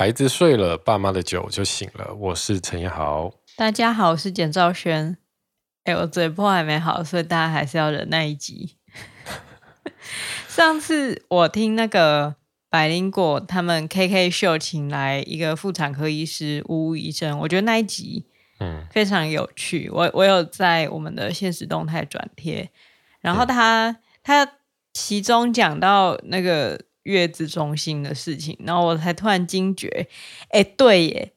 孩子睡了，爸妈的酒就醒了。我是陈彦豪，大家好，我是简兆轩。哎，我嘴破还没好，所以大家还是要忍耐一集。上次我听那个百灵果他们 KK 秀请来一个妇产科医师吴吴医生，我觉得那一集嗯非常有趣。嗯、我我有在我们的现实动态转贴，然后他、嗯、他其中讲到那个月子中心的事情，然后我才突然惊觉，哎，对耶，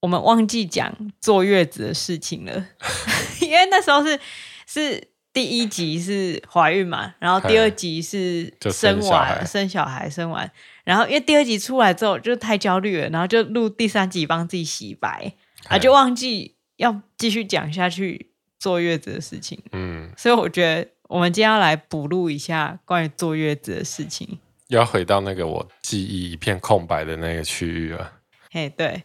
我们忘记讲坐月子的事情了，因为那时候是是。第一集是怀孕嘛，然后第二集是生完生小，生小孩，生完，然后因为第二集出来之后就太焦虑了，然后就录第三集帮自己洗白，啊，就忘记要继续讲下去坐月子的事情。嗯，所以我觉得我们今天要来补录一下关于坐月子的事情，要回到那个我记忆一片空白的那个区域了。嘿，对，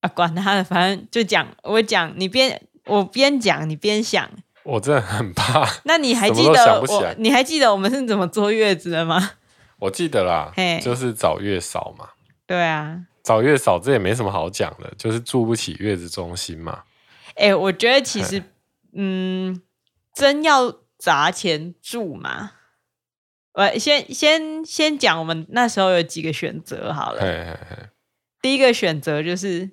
啊，管他的，反正就讲，我讲，你边我边讲，你边想。我真的很怕。那你还记得我？你还记得我们是怎么坐月子的吗？我记得啦，就是找月嫂嘛。对啊，找月嫂这也没什么好讲的，就是住不起月子中心嘛。哎、欸，我觉得其实，嗯，真要砸钱住嘛。我先先先讲，我们那时候有几个选择好了。嘿嘿嘿，第一个选择就是，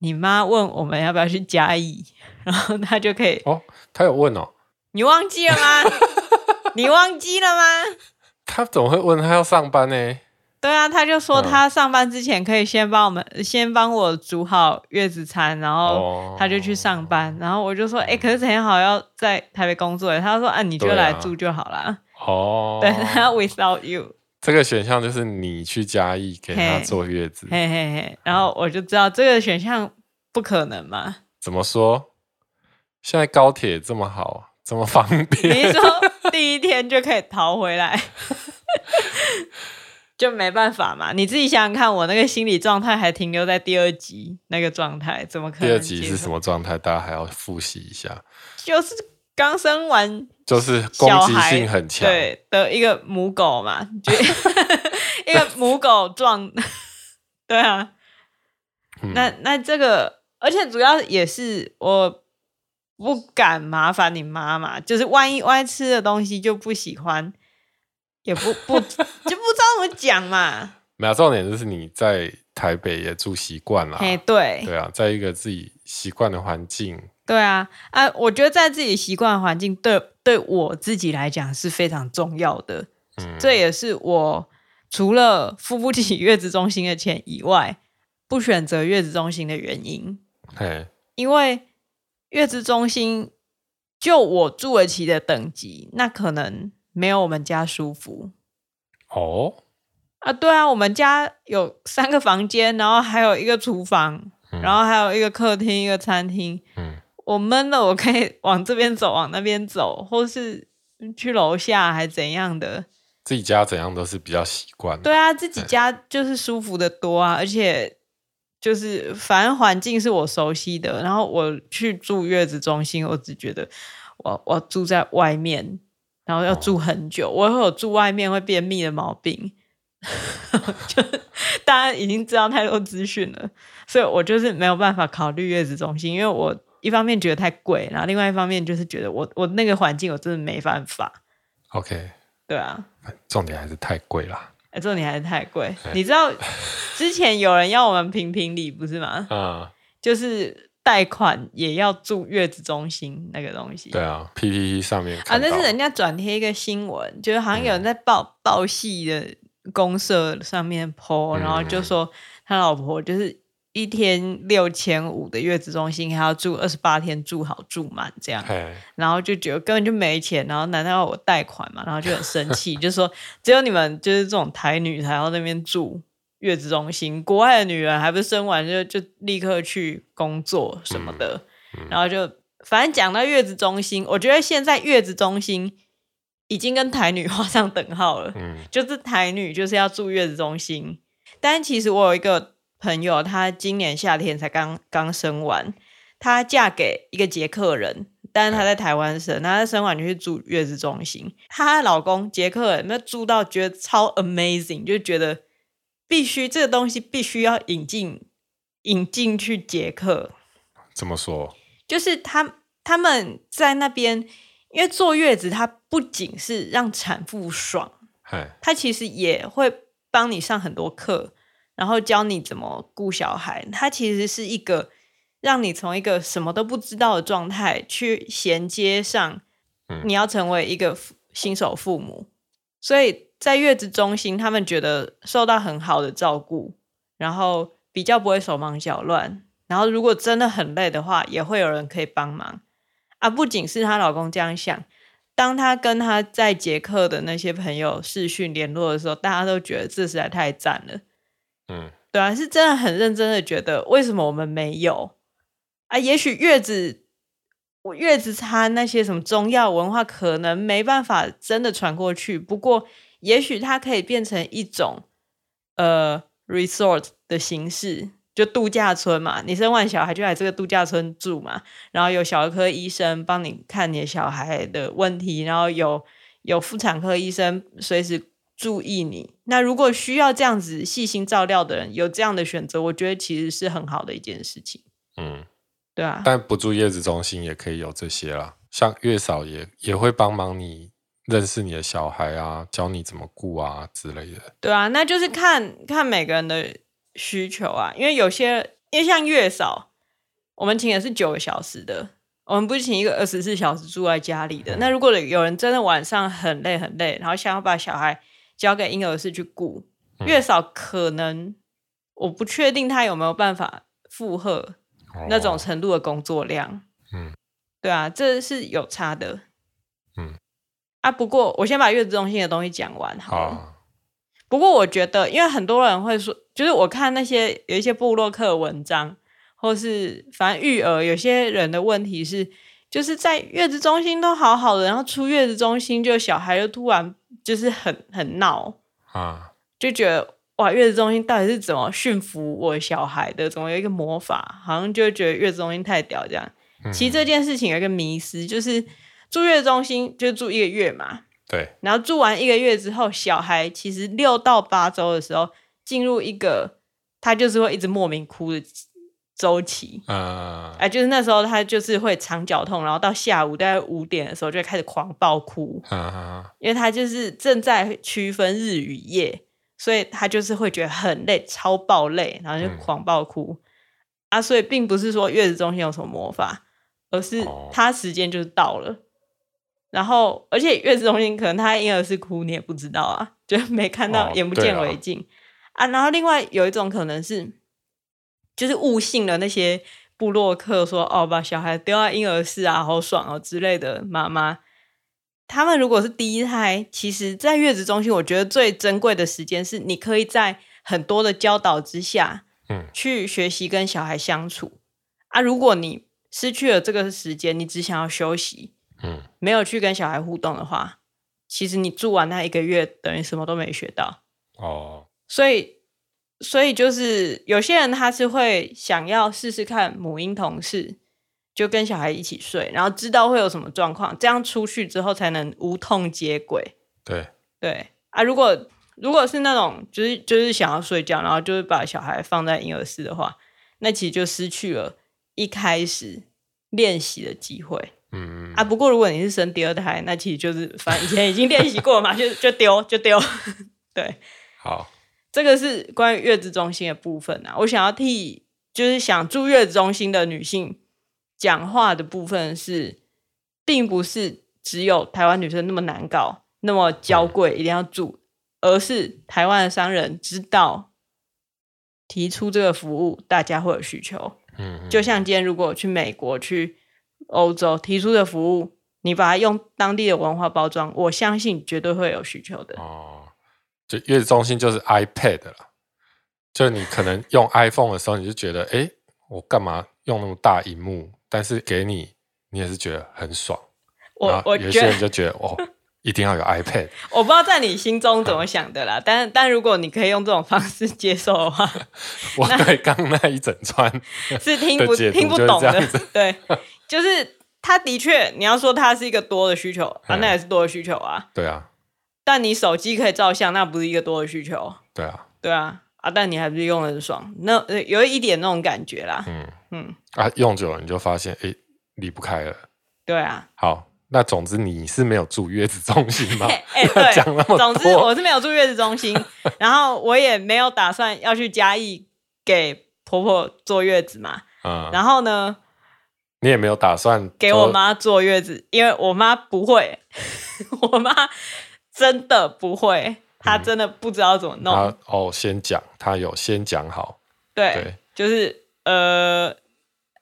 你妈问我们要不要去嘉义，然后她就可以哦。她有问哦，你忘记了吗？你忘记了吗？她怎么会问？他要上班呢？对啊，她就说她上班之前可以先帮我们，嗯、先帮我煮好月子餐，然后她就去上班。哦、然后我就说，哎、欸，可是陈彦豪要在台北工作，她说，啊，你就来住就好了。哦，对，他 without you，这个选项就是你去嘉义给他坐月子，嘿嘿嘿。然后我就知道这个选项不可能嘛？怎么说？现在高铁这么好，这么方便。你说第一天就可以逃回来，就没办法嘛？你自己想想看，我那个心理状态还停留在第二集那个状态，怎么可能？第二集是什么状态？大家还要复习一下。就是刚生完，就是攻击性很强，对的一个母狗嘛，就一 个母狗撞，对啊。嗯、那那这个，而且主要也是我。不敢麻烦你妈妈，就是万一万一吃的东西就不喜欢，也不不就不知道怎么讲嘛。没有重点就是你在台北也住习惯了，哎，对对啊，在一个自己习惯的环境。对啊，啊，我觉得在自己习惯的环境，对对我自己来讲是非常重要的。嗯，这也是我除了付不起月子中心的钱以外，不选择月子中心的原因。嘿，因为。月子中心，就我住得起的等级，那可能没有我们家舒服。哦，啊，对啊，我们家有三个房间，然后还有一个厨房，嗯、然后还有一个客厅，一个餐厅。嗯，我闷了，我可以 往这边走，往那边走，或是去楼下，还怎样的？自己家怎样都是比较习惯。对啊，自己家就是舒服的多啊，而且。就是反正环境是我熟悉的，然后我去住月子中心，我只觉得我我住在外面，然后要住很久，哦、我会有住外面会便秘的毛病，就大家已经知道太多资讯了，所以我就是没有办法考虑月子中心，因为我一方面觉得太贵，然后另外一方面就是觉得我我那个环境我真的没办法。OK，对啊，重点还是太贵啦。哎，重点还是太贵。嘿你知道之前有人要我们评评理，不是吗？嗯，就是贷款也要住月子中心那个东西。对啊，PPT 上面啊，那是人家转贴一个新闻，就是好像有人在报报系的公社上面 po，、嗯、然后就说他老婆就是。一天六千五的月子中心，还要住二十八天，住好住满这样，嘿然后就觉得根本就没钱，然后难道要我贷款嘛？然后就很生气，就说只有你们就是这种台女才要那边住月子中心，国外的女人还不是生完就就立刻去工作什么的，嗯嗯、然后就反正讲到月子中心，我觉得现在月子中心已经跟台女画上等号了，嗯、就是台女就是要住月子中心，但其实我有一个。朋友，她今年夏天才刚刚生完，她嫁给一个捷克人，但是她在台湾生，她在生完就去住月子中心。她老公捷克人，那住到觉得超 amazing，就觉得必须这个东西必须要引进引进去捷克。怎么说？就是他他们在那边，因为坐月子，它不仅是让产妇爽，它其实也会帮你上很多课，然后教你怎么顾小孩。它其实是一个让你从一个什么都不知道的状态去衔接上，你要成为一个新手父母。所以在月子中心，他们觉得受到很好的照顾，然后比较不会手忙脚乱。然后，如果真的很累的话，也会有人可以帮忙啊！不仅是她老公这样想，当她跟她在捷克的那些朋友视讯联络的时候，大家都觉得这实在太赞了。嗯，对啊，是真的很认真的觉得，为什么我们没有啊？也许月子，我月子餐那些什么中药文化可能没办法真的传过去，不过也许它可以变成一种呃 resort 的形式。就度假村嘛，你生完小孩就来这个度假村住嘛，然后有小儿科医生帮你看你的小孩的问题，然后有有妇产科医生随时注意你。那如果需要这样子细心照料的人，有这样的选择，我觉得其实是很好的一件事情。嗯，对啊。但不住月子中心也可以有这些啦，像月嫂也也会帮忙你认识你的小孩啊，教你怎么顾啊之类的。对啊，那就是看看每个人的。需求啊，因为有些，因为像月嫂，我们请的是九个小时的，我们不是请一个二十四小时住在家里的。嗯、那如果有人真的晚上很累很累，然后想要把小孩交给婴儿室去顾，嗯、月嫂可能我不确定他有没有办法负荷那种程度的工作量。嗯，对啊，这是有差的。嗯，啊，不过我先把月子中心的东西讲完好不过我觉得，因为很多人会说，就是我看那些有一些部落客文章，或是反正育儿，有些人的问题是，就是在月子中心都好好的，然后出月子中心就小孩又突然就是很很闹啊，就觉得哇，月子中心到底是怎么驯服我小孩的？怎么有一个魔法？好像就觉得月子中心太屌这样。嗯、其实这件事情有一个迷思，就是住月子中心就住一个月嘛。对，然后住完一个月之后，小孩其实六到八周的时候进入一个他就是会一直莫名哭的周期，啊、呃，就是那时候他就是会肠绞痛，然后到下午大概五点的时候就会开始狂暴哭，因为他就是正在区分日与夜，所以他就是会觉得很累，超爆累，然后就狂暴哭，嗯、啊，所以并不是说月子中心有什么魔法，而是他时间就是到了。哦然后，而且月子中心可能他婴儿是哭，你也不知道啊，就没看到，眼不见为净、啊。然后另外有一种可能是，就是误信了那些部落客说哦，把小孩丢在婴儿室啊，好爽哦之类的。妈妈，他们如果是第一胎，其实，在月子中心，我觉得最珍贵的时间是你可以在很多的教导之下，嗯，去学习跟小孩相处啊。如果你失去了这个时间，你只想要休息。嗯，没有去跟小孩互动的话，其实你住完那一个月，等于什么都没学到哦。所以，所以就是有些人他是会想要试试看母婴同事，就跟小孩一起睡，然后知道会有什么状况，这样出去之后才能无痛接轨。对对啊，如果如果是那种就是就是想要睡觉，然后就是把小孩放在婴儿室的话，那其实就失去了一开始练习的机会。嗯啊，不过如果你是生第二胎，那其实就是反正以前已经练习过嘛，就就丢就丢。对，好，这个是关于月子中心的部分啊。我想要替就是想住月子中心的女性讲话的部分是，并不是只有台湾女生那么难搞，那么娇贵，一定要住，嗯、而是台湾的商人知道提出这个服务，大家会有需求。嗯，就像今天如果去美国去。欧洲提出的服务，你把它用当地的文化包装，我相信绝对会有需求的。哦，就月子中心就是 iPad 了，就你可能用 iPhone 的时候，你就觉得，哎、欸，我干嘛用那么大荧幕？但是给你，你也是觉得很爽。我我有些人就觉得，哦，一定要有 iPad。我不知道在你心中怎么想的啦，但但如果你可以用这种方式接受的话，我对刚那一整串是听不听不懂的，对。就是他的确，你要说他是一个多的需求啊，那也是多的需求啊。对啊，但你手机可以照相，那不是一个多的需求。对啊，对啊啊，但你还不是用的很爽，那有一点那种感觉啦。嗯嗯啊，用久了你就发现，哎，离不开了。对啊。好，那总之你是没有住月子中心吗？哎，对，讲那么多。总之我是没有住月子中心，然后我也没有打算要去嘉义给婆婆坐月子嘛。嗯。然后呢？你也没有打算给我妈坐月子，因为我妈不会，我妈真的不会。他真的不知道怎么弄。他哦，先讲，他有先讲好。对，对就是呃，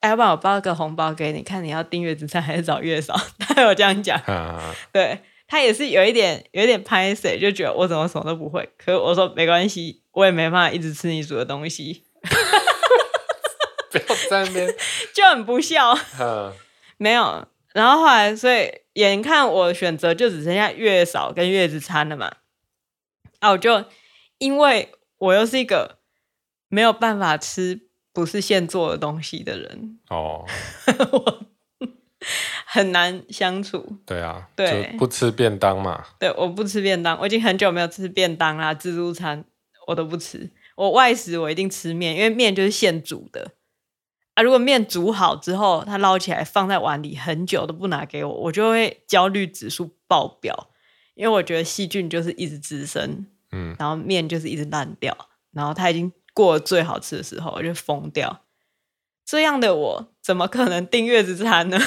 要不然我包个红包给你，看你要订月子餐还是找月嫂。他有这样讲。啊、对他也是有一点有一点拍谢，就觉得我怎么什么都不会。可是我说没关系，我也没办法一直吃你煮的东西。不要在那边，就很不孝。啊、没有，然后后来，所以眼看我选择就只剩下月嫂跟月子餐了嘛。啊！我就因为我又是一个没有办法吃不是现做的东西的人哦，我很难相处。对啊，对，不吃便当嘛。对，我不吃便当，我已经很久没有吃便当啦，自助餐我都不吃。我外食我一定吃面，因为面就是现煮的啊。如果面煮好之后，它捞起来放在碗里很久都不拿给我，我就会焦虑指数爆表。因为我觉得细菌就是一直滋生，嗯，然后面就是一直烂掉，然后它已经过了最好吃的时候，我就疯掉。这样的我怎么可能订月子餐呢？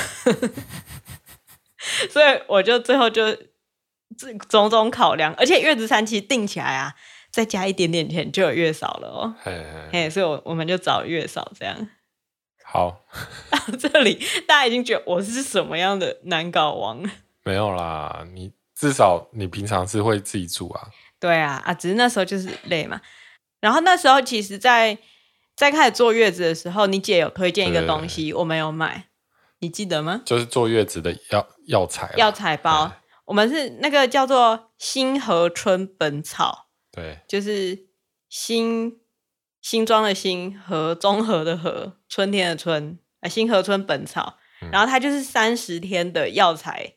所以我就最后就种种考量，而且月子餐其实订起来啊，再加一点点钱就有月嫂了哦。嘿，嘿，嘿，所以我我们就找月嫂这样。好，到 这里大家已经觉得我是什么样的难搞王？没有啦，你。至少你平常是会自己煮啊？对啊，啊，只是那时候就是累嘛。然后那时候其实在，在在开始坐月子的时候，你姐有推荐一个东西，我没有买，你记得吗？就是坐月子的药药材，药材包。我们是那个叫做新河春本草，对，就是新新庄的新和综合的和春天的春啊，新河春本草。嗯、然后它就是三十天的药材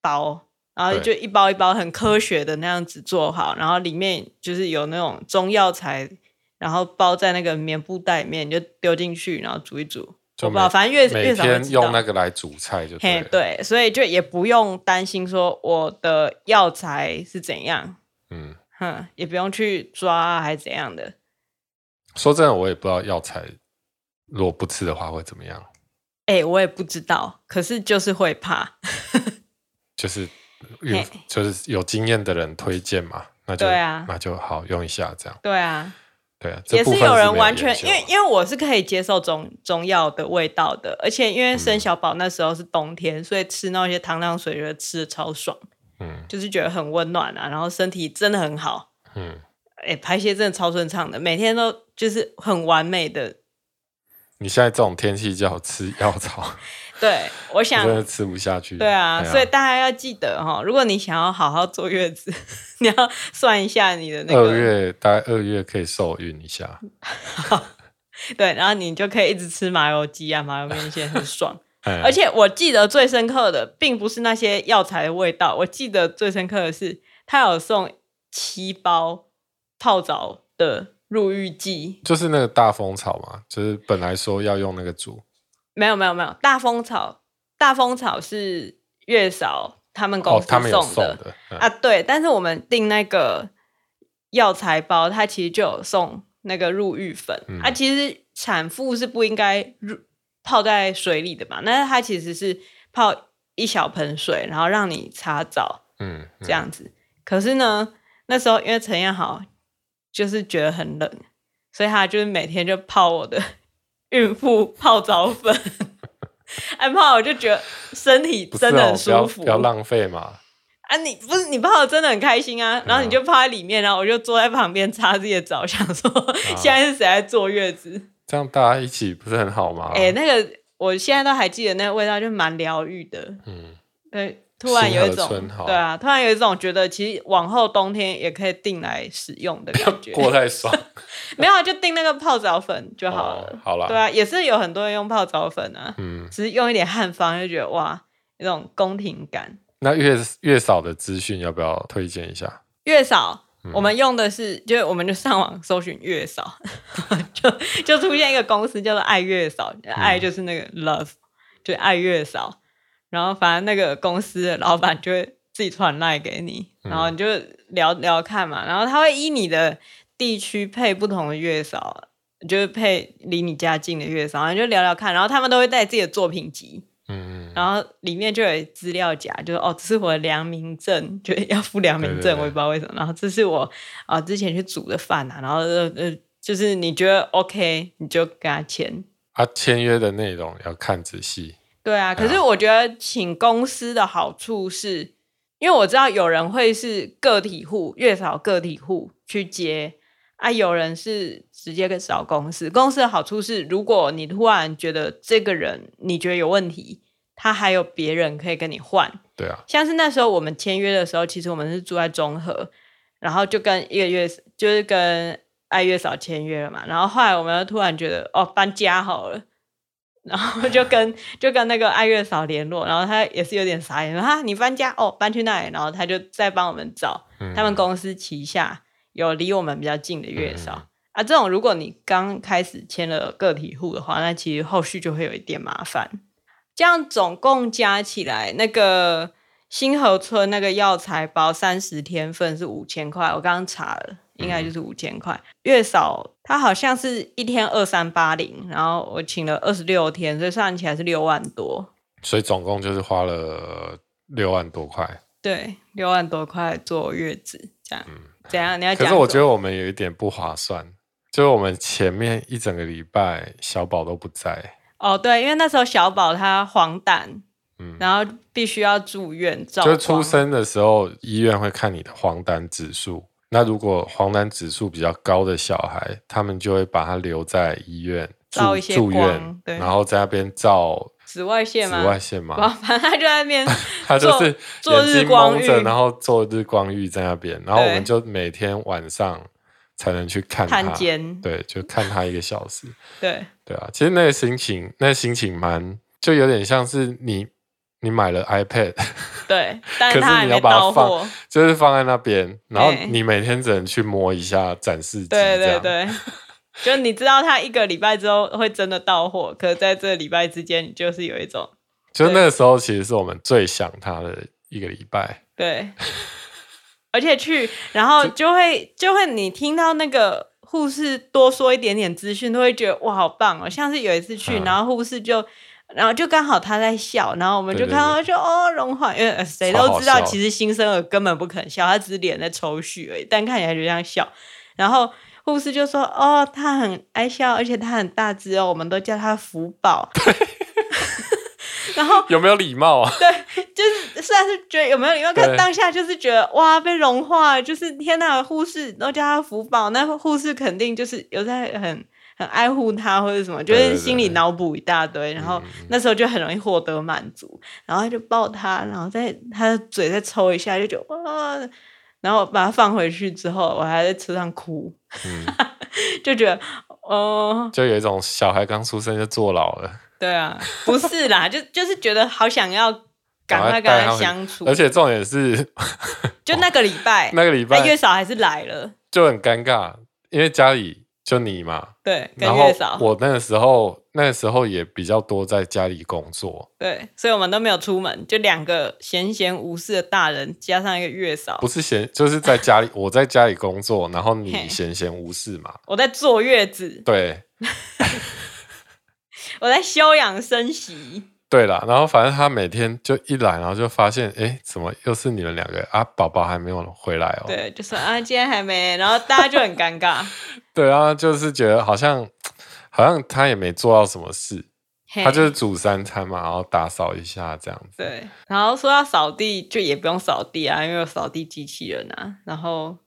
包。然后就一包一包很科学的那样子做好，然后里面就是有那种中药材，然后包在那个棉布袋里面，就丢进去，然后煮一煮。就不反正越越早每天用那个来煮菜就对。对，所以就也不用担心说我的药材是怎样，嗯哼，也不用去抓还是怎样的。说真的，我也不知道药材如果不吃的话会怎么样。哎，我也不知道，可是就是会怕，就是。有就是有经验的人推荐嘛，那就对、啊、那就好用一下这样。对啊，对啊，也是有人完全因为因为我是可以接受中中药的味道的，而且因为生小宝那时候是冬天，嗯、所以吃那些汤汤水觉得吃的超爽，嗯，就是觉得很温暖啊，然后身体真的很好，嗯，哎、欸，排泄真的超顺畅的，每天都就是很完美的。你现在这种天气就好吃药草。对，我想我真的吃不下去。对啊，对啊，所以大家要记得哈，如果你想要好好坐月子，你要算一下你的那个二月，大概二月可以受孕一下。对，然后你就可以一直吃麻油鸡啊、麻油面线，很爽。而且我记得最深刻的，并不是那些药材的味道，我记得最深刻的是，他有送七包泡澡的入浴剂，就是那个大风草嘛，就是本来说要用那个煮。没有没有没有，大风草大风草是月嫂他们公司送的，哦、送的啊，对。但是我们订那个药材包，它其实就有送那个入浴粉。嗯、啊，其实产妇是不应该入泡在水里的嘛，但是它其实是泡一小盆水，然后让你擦澡，嗯，嗯这样子。可是呢，那时候因为陈彦豪就是觉得很冷，所以他就是每天就泡我的。孕妇泡澡粉，哎泡我就觉得身体真的很舒服，不要，浪费嘛。啊，你不是你泡的真的很开心啊，然后你就泡在里面，然后我就坐在旁边擦自己的澡，想说现在是谁在坐月子？这样大家一起不是很好吗？哎，那个我现在都还记得那个味道，就蛮疗愈的。嗯，对。突然有一种对啊，突然有一种觉得其实往后冬天也可以订来使用的感觉，过太爽。没有啊，就订那个泡澡粉就好了。哦、好了，对啊，也是有很多人用泡澡粉啊，嗯，只是用一点汉方就觉得哇，有种宫廷感。那月月嫂的资讯要不要推荐一下？月嫂，嗯、我们用的是，就我们就上网搜寻月嫂，就就出现一个公司叫做爱月嫂，爱就是那个 love，、嗯、就爱月嫂。然后反正那个公司的老板就会自己传赖给你，然后你就聊聊看嘛。然后他会依你的地区配不同的月嫂，就是配离你家近的月嫂，然后你就聊聊看。然后他们都会带自己的作品集。嗯，然后里面就有资料夹，就是哦，这是我的良民证，就 要付良民证，我也不知道为什么。然后这是我啊、呃、之前去煮的饭啊，然后呃呃，就是你觉得 OK，你就跟他签。啊，签约的内容要看仔细。对啊，可是我觉得请公司的好处是，因为我知道有人会是个体户，月嫂个体户去接啊，有人是。直接跟找公司，公司的好处是，如果你突然觉得这个人你觉得有问题，他还有别人可以跟你换。对啊，像是那时候我们签约的时候，其实我们是住在中和，然后就跟一个月就是跟爱月嫂签约了嘛。然后后来我们又突然觉得哦搬家好了，然后就跟就跟那个爱月嫂联络，然后他也是有点傻眼，说哈你搬家哦搬去那里，然后他就再帮我们找他们公司旗下有离我们比较近的月嫂。嗯啊，这种如果你刚开始签了个体户的话，那其实后续就会有一点麻烦。这样总共加起来，那个新河村那个药材包三十天份是五千块，我刚刚查了，应该就是五千块。月嫂她好像是一天二三八零，然后我请了二十六天，所以算起来是六万多。所以总共就是花了六万多块。对，六万多块坐月子，这样。嗯，怎样？你要讲？可是我觉得我们有一点不划算。就是我们前面一整个礼拜，小宝都不在。哦，对，因为那时候小宝他黄疸，嗯，然后必须要住院照。就出生的时候，医院会看你的黄疸指数。那如果黄疸指数比较高的小孩，他们就会把他留在医院照一些住院，然后在那边照紫外线吗？紫外线嘛，反正他就在那边，他就是做日光浴，然后做日光浴在那边，然后我们就每天晚上。才能去看他，对，就看他一个小时，对，对啊，其实那个心情，那个心情蛮，就有点像是你，你买了 iPad，对，但是可是你要把它放，就是放在那边，然后你每天只能去摸一下展示机，对对对，就你知道它一个礼拜之后会真的到货，可是在这个礼拜之间，你就是有一种，就那个时候其实是我们最想它的一个礼拜，对。而且去，然后就会就会，你听到那个护士多说一点点资讯，都会觉得哇，好棒哦！像是有一次去，然后护士就，然后就刚好他在笑，然后我们就看到就哦融化，因为谁都知道，其实新生儿根本不可能笑，他只是脸在抽搐而已，但看起来就像笑。然后护士就说：“哦，他很爱笑，而且他很大只哦，我们都叫他福宝。” 然后有没有礼貌啊？对，就是虽然是觉得有没有礼貌，但当下就是觉得哇，被融化，就是天呐！护士都叫他福宝，那护士肯定就是有在很很爱护他或者什么，就是心里脑补一大堆，然后那时候就很容易获得满足，然后他就抱他，然后在他的嘴再抽一下，就觉得哇，然后把他放回去之后，我还在车上哭，嗯、就觉得哦、呃，就有一种小孩刚出生就坐牢了。对啊，不是啦，就就是觉得好想要赶快跟他相处，而且重点是，就那个礼拜，那个礼拜月嫂还是来了，就很尴尬，因为家里就你嘛，对，跟月嫂，我那个时候那个时候也比较多在家里工作，对，所以我们都没有出门，就两个闲闲无事的大人加上一个月嫂，不是闲，就是在家里，我在家里工作，然后你闲闲无事嘛，我在坐月子，对。我在休养生息。对啦，然后反正他每天就一来，然后就发现，哎，怎么又是你们两个啊？宝宝还没有回来哦。对，就说啊，今天还没，然后大家就很尴尬。对啊，就是觉得好像好像他也没做到什么事，他就是煮三餐嘛，然后打扫一下这样子。对，然后说要扫地，就也不用扫地啊，因为有扫地机器人啊。然后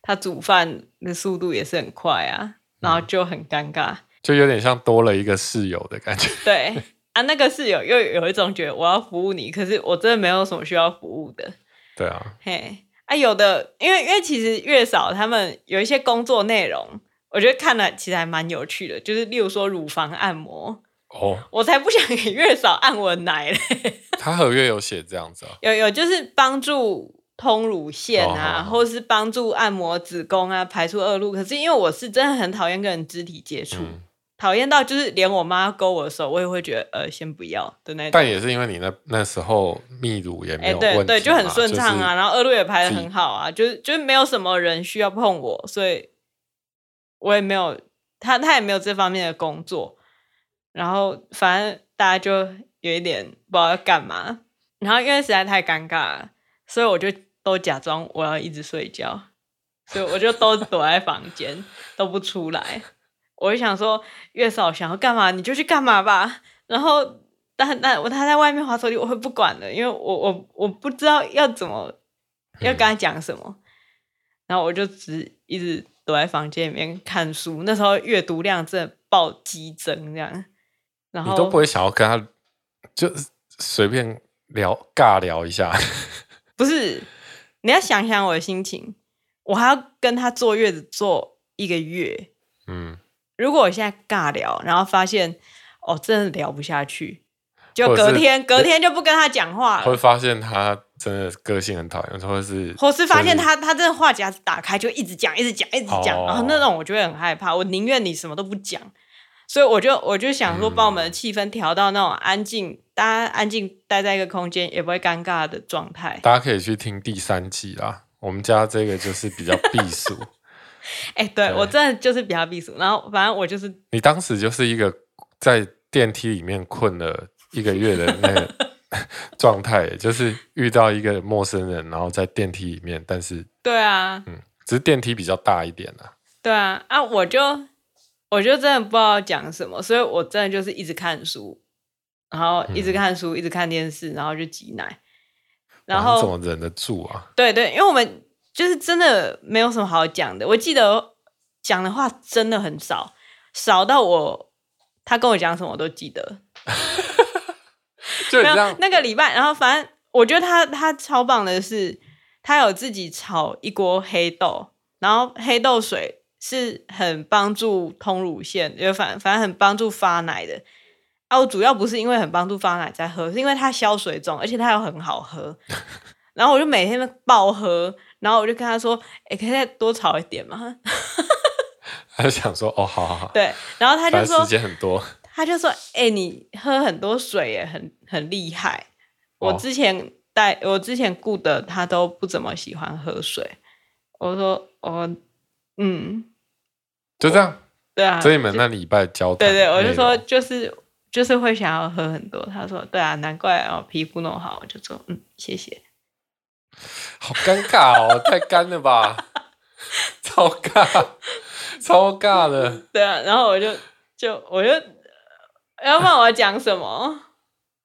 他煮饭的速度也是很快啊，然后就很尴尬。嗯就有点像多了一个室友的感觉。对 啊，那个室友又有一种觉得我要服务你，可是我真的没有什么需要服务的。对啊，嘿啊，有的，因为因为其实月嫂他们有一些工作内容，我觉得看了其实还蛮有趣的，就是例如说乳房按摩。哦，我才不想给月嫂按我奶嘞。他合约有写这样子啊？有有，就是帮助。通乳腺啊，或是帮助按摩子宫啊，排出恶露。可是因为我是真的很讨厌跟人肢体接触，讨厌、嗯、到就是连我妈勾我的时候，我也会觉得呃，先不要的那种。但也是因为你那那时候泌乳也没有问题、欸、对对，就很顺畅啊，然后二路也排的很好啊，就是就是没有什么人需要碰我，所以我也没有他他也没有这方面的工作，然后反正大家就有一点不知道要干嘛，然后因为实在太尴尬了，所以我就。都假装我要一直睡觉，所以我就都躲在房间都不出来。我就想说，月嫂想要干嘛你就去干嘛吧。然后，但但我他在外面滑手机，我会不管的，因为我我我不知道要怎么要跟他讲什么。嗯、然后我就只一直躲在房间里面看书。那时候阅读量真的暴激增，这样。然后你都不会想要跟他就随便聊尬聊一下？不是。你要想想我的心情，我还要跟他坐月子坐一个月。嗯，如果我现在尬聊，然后发现哦，真的聊不下去，就隔天隔天就不跟他讲话了。会发现他真的个性很讨厌，或者是或是发现他他真的话匣子打开就一直讲一直讲一直讲，然后那种我就会很害怕，我宁愿你什么都不讲。所以我就我就想说，把我们的气氛调到那种安静，大家安静待在一个空间，也不会尴尬的状态。大家可以去听第三季啦。我们家这个就是比较避暑。哎、欸，对，对我真的就是比较避暑。然后反正我就是，你当时就是一个在电梯里面困了一个月的那个 状态，就是遇到一个陌生人，然后在电梯里面，但是对啊，嗯，只是电梯比较大一点啊。对啊，啊，我就。我就真的不知道讲什么，所以我真的就是一直看书，然后一直看书，嗯、一直看电视，然后就挤奶，然后怎么忍得住啊？对对，因为我们就是真的没有什么好讲的。我记得讲的话真的很少，少到我他跟我讲什么我都记得。那个礼拜，然后反正我觉得他他超棒的是，他有自己炒一锅黑豆，然后黑豆水。是很帮助通乳腺，就反反正很帮助发奶的。啊，我主要不是因为很帮助发奶在喝，是因为它消水肿，而且它又很好喝。然后我就每天都爆喝，然后我就跟他说：“哎、欸，可以再多炒一点吗？” 他就想说：“哦，好好好。”对，然后他就说：“时间很多。”他就说：“哎、欸，你喝很多水也，很很厉害。我之前带我之前雇的他都不怎么喜欢喝水。”我说：“哦，嗯。”就这样，对啊，所以你们那礼拜交谈，对对，我就说就是就是会想要喝很多。他说对啊，难怪哦，皮肤那么好。我就说嗯，谢谢。好尴尬哦，太干了吧，超尬，超尬的。对啊，然后我就就我就要问我讲什么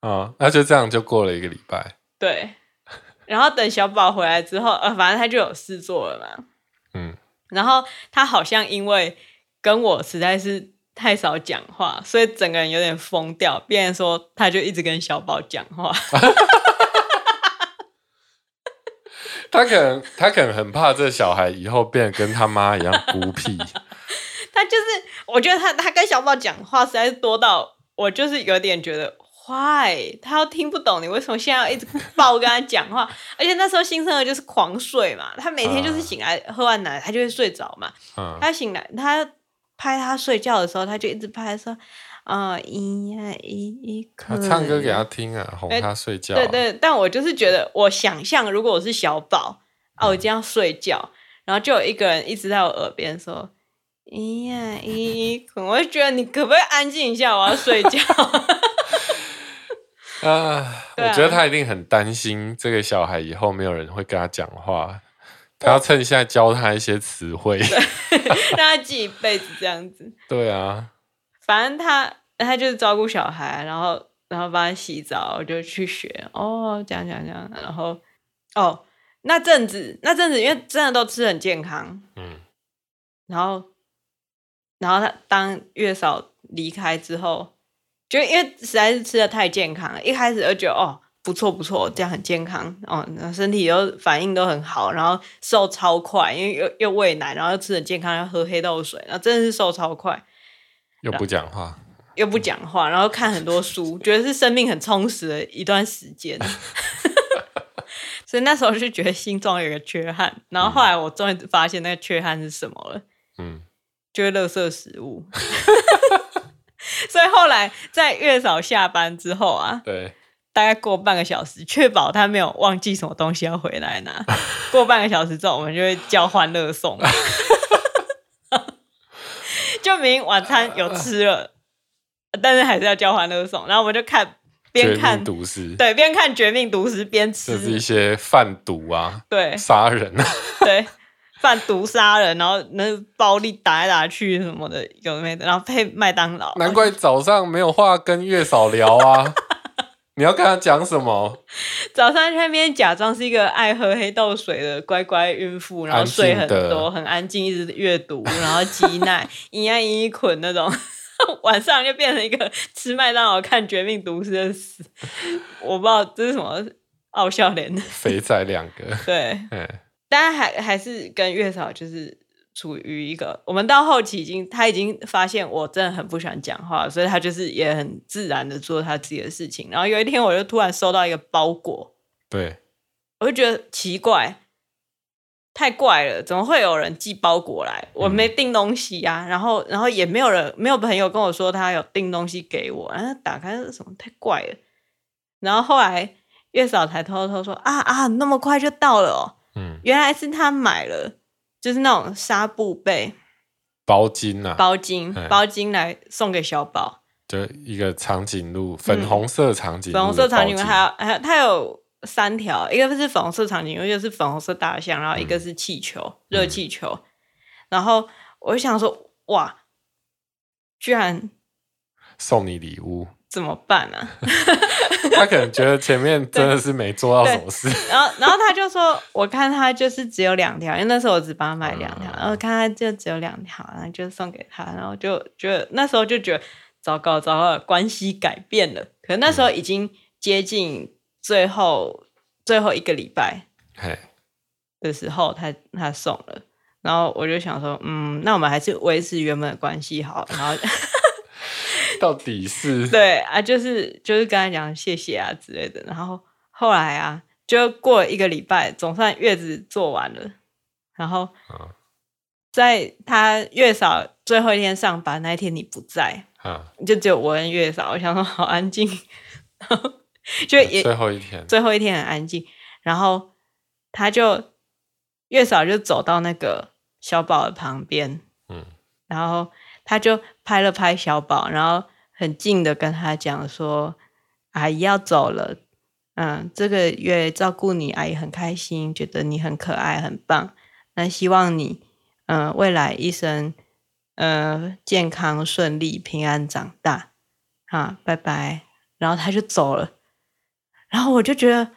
啊？那就这样就过了一个礼拜。对，然后等小宝回来之后，呃，反正他就有事做了嘛。嗯。然后他好像因为跟我实在是太少讲话，所以整个人有点疯掉，变成说他就一直跟小宝讲话。他可能他可能很怕这小孩以后变得跟他妈一样孤僻。他就是，我觉得他他跟小宝讲话实在是多到我就是有点觉得。坏，他都听不懂你为什么现在要一直抱跟他讲话，而且那时候新生儿就是狂睡嘛，他每天就是醒来、uh, 喝完奶他就会睡着嘛，uh, 他醒来他拍他睡觉的时候他就一直拍说啊咿呀咿咿，他唱歌给他听啊，哄他睡觉。对对，但我就是觉得，我想象如果我是小宝啊，我这样睡觉，嗯、然后就有一个人一直在我耳边说咿呀咿咿，我就觉得你可不可以安静一下，我要睡觉。啊，啊我觉得他一定很担心这个小孩以后没有人会跟他讲话，他要趁现在教他一些词汇，让他记一辈子这样子。对啊，反正他他就是照顾小孩，然后然后帮他洗澡，我就去学哦，讲讲讲，然后哦那阵子那阵子因为真的都吃很健康，嗯，然后然后他当月嫂离开之后。就因为实在是吃的太健康了，一开始就觉得哦不错不错，这样很健康哦，身体又反应都很好，然后瘦超快，因为又又喂奶，然后又吃很健康，又喝黑豆水，然后真的是瘦超快。又不讲话，又不讲话，然后看很多书，觉得是生命很充实的一段时间。所以那时候就觉得心中有一个缺憾。然后后来我终于发现那个缺憾是什么了，嗯，就是垃圾食物。所以后来在月嫂下班之后啊，对，大概过半个小时，确保他没有忘记什么东西要回来拿。过半个小时之后，我们就会交换乐送。就明明晚餐有吃了，但是还是要交换乐送。然后我们就看边看毒师，对，边看绝命毒师边吃，就是一些贩毒啊，对，杀人啊，对。贩毒杀人，然后那暴力打来打去什么的，有没的？然后配麦当劳。难怪早上没有话跟月嫂聊啊！你要跟他讲什么？早上在那边假装是一个爱喝黑豆水的乖乖孕妇，然后睡很多，很安静，一直阅读，然后挤奶，一样一捆那种。晚上就变成一个吃麦当劳看绝命毒师的死。我不知道这是什么傲笑脸。肥仔两个。对。但还还是跟月嫂就是处于一个，我们到后期已经他已经发现我真的很不喜欢讲话，所以他就是也很自然的做他自己的事情。然后有一天我就突然收到一个包裹，对，我就觉得奇怪，太怪了，怎么会有人寄包裹来？我没订东西呀、啊嗯，然后然后也没有人没有朋友跟我说他有订东西给我，然后打开是什么？太怪了。然后后来月嫂才偷偷说啊啊，那么快就到了哦。嗯，原来是他买了，就是那种纱布被包巾啊，包巾包巾来送给小宝，就一个长颈鹿，粉红色长颈鹿，粉红色长颈鹿，还有还有它有三条，一个是粉红色长颈鹿，一个是粉红色大象，然后一个是气球，热、嗯、气球、嗯，然后我就想说，哇，居然送你礼物。怎么办呢、啊？他可能觉得前面真的是没做到什么事，然后然后他就说：“我看他就是只有两条，因为那时候我只帮他买两条，嗯、然后看他就只有两条，然后就送给他，然后就觉得那时候就觉得糟糕糟糕，关系改变了。可能那时候已经接近最后、嗯、最后一个礼拜的时候他，他他送了，然后我就想说，嗯，那我们还是维持原本的关系好，然后。”到底是 对啊，就是就是跟他讲谢谢啊之类的，然后后来啊，就过了一个礼拜，总算月子做完了，然后在他月嫂最后一天上班那一天，你不在，就只有我跟月嫂，我想说好安静，然后就也最后一天，最后一天很安静，然后他就月嫂就走到那个小宝的旁边，嗯，然后。他就拍了拍小宝，然后很近的跟他讲说：“阿姨要走了，嗯，这个月照顾你，阿姨很开心，觉得你很可爱，很棒。那希望你，嗯，未来一生，呃，健康顺利，平安长大。好，拜拜。”然后他就走了，然后我就觉得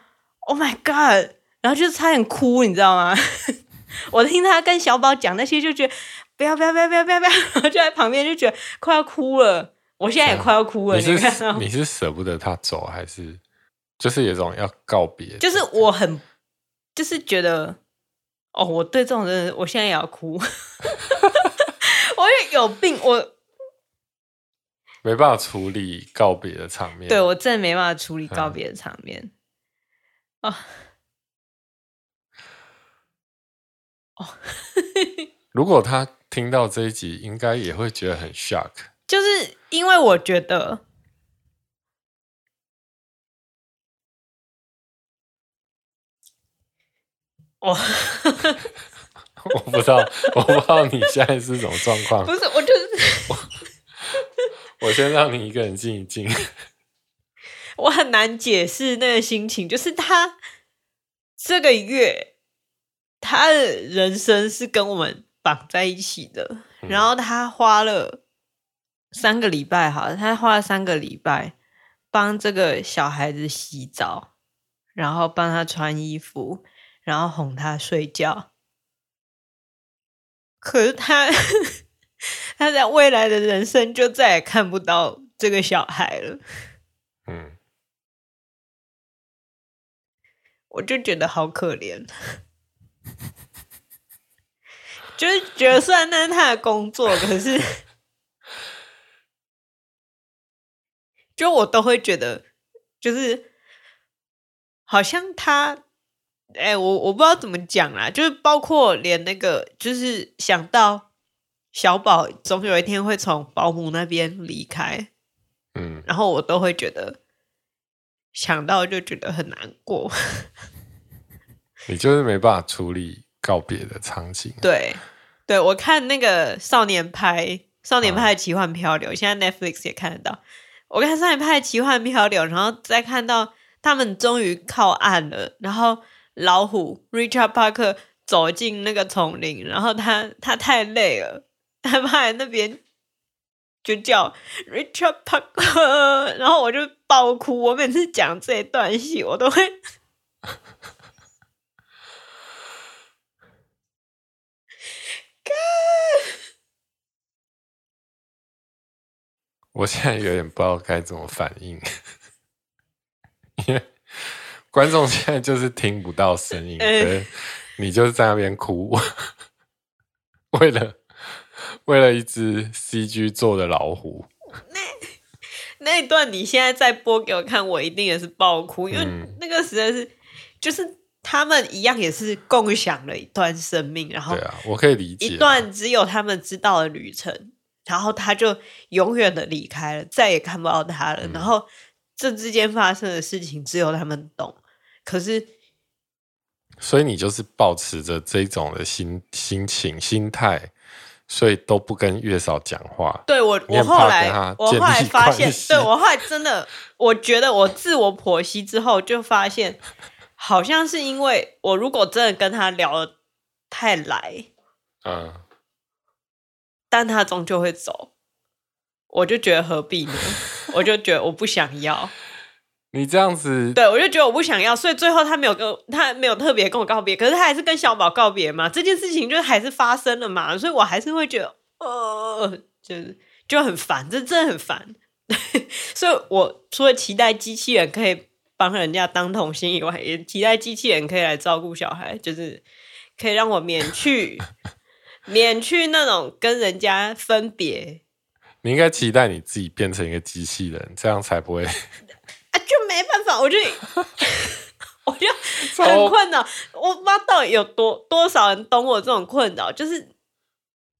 ，Oh my God！然后就差点哭，你知道吗？我听他跟小宝讲那些，就觉得。不要不要不要不要不要！就在旁边就觉得快要哭了，我现在也快要哭了。你是你是舍不得他走，还是就是有种要告别？就是我很就是觉得哦，我对这种人，我现在也要哭。我也有病，我没办法处理告别的场面。对，我真的没办法处理告别的场面。哦哦，如果他。听到这一集，应该也会觉得很 shock。就是因为我觉得，我我不知道，我不知道你现在是什么状况。不是，我就是我，我先让你一个人静一静。我很难解释那个心情，就是他这个月，他的人生是跟我们。绑在一起的，然后他花了三个礼拜，好，他花了三个礼拜帮这个小孩子洗澡，然后帮他穿衣服，然后哄他睡觉。可是他 他在未来的人生就再也看不到这个小孩了。嗯，我就觉得好可怜。就是觉得虽然那是他的工作，可是就我都会觉得，就是好像他哎、欸，我我不知道怎么讲啦，就是包括连那个，就是想到小宝总有一天会从保姆那边离开，嗯，然后我都会觉得想到就觉得很难过。你就是没办法处理告别的场景。对，对我看那个少年派《少年派的奇幻漂流》，嗯，现在 Netflix 也看得到。我看《少年派的奇幻漂流》，然后再看到他们终于靠岸了，然后。老虎 Richard Parker 走进那个丛林，然后他他太累了，他趴在那边就叫 Richard Parker，然后我就爆哭。我每次讲这一段戏，我都会。我现在有点不知道该怎么反应，因为。观众现在就是听不到声音，欸、你就是在那边哭，为了为了一只 CG 做的老虎。那那一段你现在再播给我看，我一定也是爆哭，因为那个实在是，嗯、就是他们一样也是共享了一段生命，然后对啊，我可以理解一段只有他们知道的旅程，然后他就永远的离开了，再也看不到他了，嗯、然后这之间发生的事情只有他们懂。可是，所以你就是保持着这种的心心情、心态，所以都不跟月嫂讲话。对我，我后来我后来发现，对我后来真的，我觉得我自我剖析之后，就发现好像是因为我如果真的跟他聊得太来，嗯，但他终究会走，我就觉得何必呢？我就觉得我不想要。你这样子，对，我就觉得我不想要，所以最后他没有跟他没有特别跟我告别，可是他还是跟小宝告别嘛，这件事情就还是发生了嘛，所以我还是会觉得，呃，就是就很烦，这真的很烦。所以我除了期待机器人可以帮人家当童星以外，也期待机器人可以来照顾小孩，就是可以让我免去 免去那种跟人家分别。你应该期待你自己变成一个机器人，这样才不会。啊，就没办法，我就 我就很困扰，我不知道到底有多多少人懂我这种困扰，就是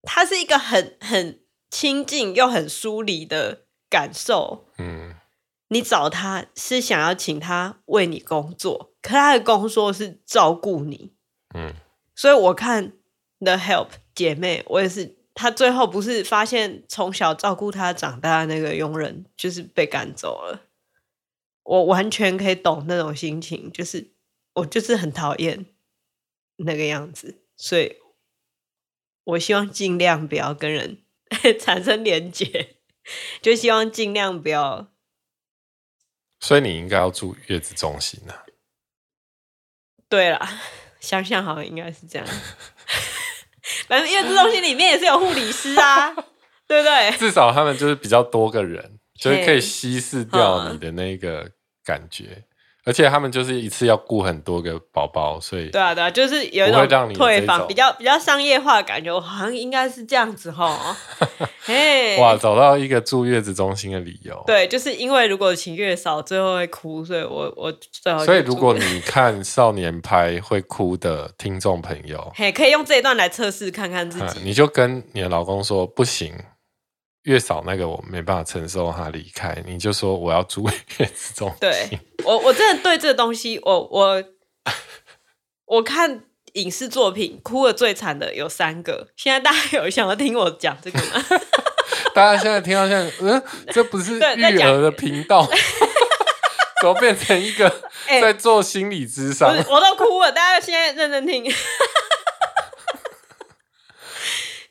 它是一个很很亲近又很疏离的感受。嗯，你找他是想要请他为你工作，可他的工作是照顾你。嗯，所以我看 The Help 姐妹，我也是，她最后不是发现从小照顾她长大的那个佣人就是被赶走了。我完全可以懂那种心情，就是我就是很讨厌那个样子，所以我希望尽量不要跟人 产生连结，就希望尽量不要。所以你应该要住月子中心啊。对啦，想想好像应该是这样。反正月子中心里面也是有护理师啊，对不对？至少他们就是比较多个人。就是可以稀释掉你的那个感觉，嗯、而且他们就是一次要顾很多个宝宝，所以对啊对啊，就是有一种退房比较比较商业化的感觉，我好像应该是这样子哈。嘿，哇，找到一个住月子中心的理由。对，就是因为如果请月嫂，最后会哭，所以我我最后。所以如果你看少年拍会哭的听众朋友，嘿，可以用这一段来测试看看自己，嗯。你就跟你的老公说不行。月嫂那个我没办法承受他离开，你就说我要住月子中心。对，我我真的对这个东西，我我我看影视作品哭的最惨的有三个。现在大家有想要听我讲这个吗？大家现在听到现在，嗯，这不是育儿的频道，怎么变成一个 在做心理咨商？欸、我都哭了，大家现在认真听。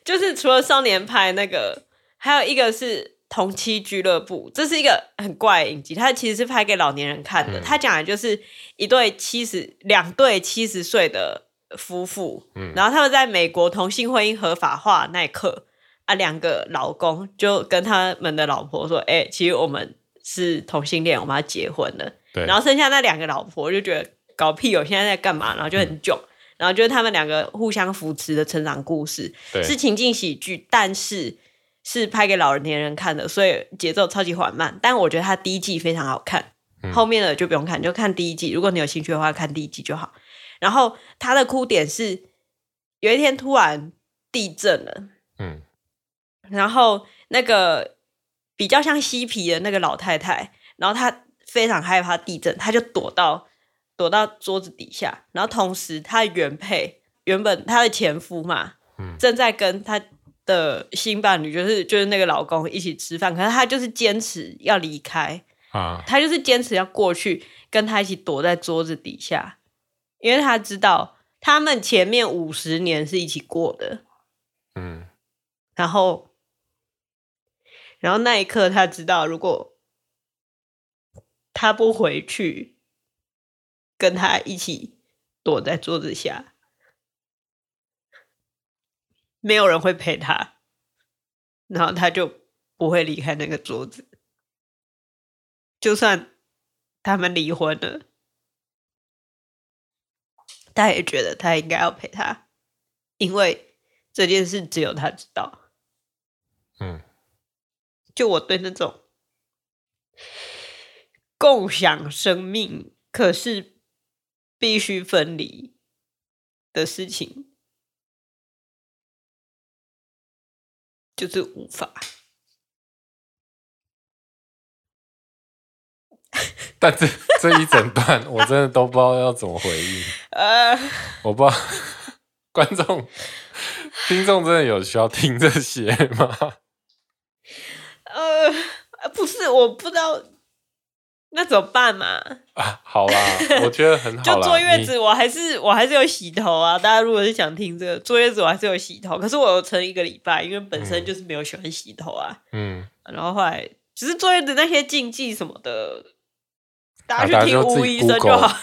就是除了少年派那个。还有一个是同妻俱乐部，这是一个很怪的影集，它其实是拍给老年人看的。嗯、它讲的就是一对七十两对七十岁的夫妇，嗯，然后他们在美国同性婚姻合法化那一刻啊，两个老公就跟他们的老婆说：“哎、欸，其实我们是同性恋，我们要结婚了。”对。然后剩下那两个老婆就觉得搞屁，哦现在在干嘛？然后就很囧。嗯、然后就是他们两个互相扶持的成长故事，是情境喜剧，但是。是拍给老年人看的，所以节奏超级缓慢。但我觉得它第一季非常好看，嗯、后面的就不用看，就看第一季。如果你有兴趣的话，看第一季就好。然后他的哭点是有一天突然地震了，嗯，然后那个比较像嬉皮的那个老太太，然后她非常害怕地震，她就躲到躲到桌子底下，然后同时她的原配原本她的前夫嘛，嗯，正在跟她的新伴侣，就是就是那个老公一起吃饭，可是他就是坚持要离开。啊，他就是坚持要过去跟他一起躲在桌子底下。因为他知道他们前面五十年是一起过的，嗯，然后，然后那一刻他知道，如果他不回去跟他一起躲在桌子下，没有人会陪他，然后他就不会离开那个桌子，就算他们离婚了。他也觉得他应该要陪他，因为这件事只有他知道。嗯，就我对那种共享生命，可是必须分离的事情，就是无法。但这这一整段我真的都不知道要怎么回应。呃，我不知道观众、听众真的有需要听这些吗？呃，不是，我不知道，那怎么办嘛？啊，好啦，我觉得很好。就坐月子，我还是我还是有洗头啊。大家如果是想听这个坐月子，我还是有洗头。可是我有撑一个礼拜，因为本身就是没有喜欢洗头啊。嗯，然后后来只是坐月子那些禁忌什么的。大家去听吴医生就好，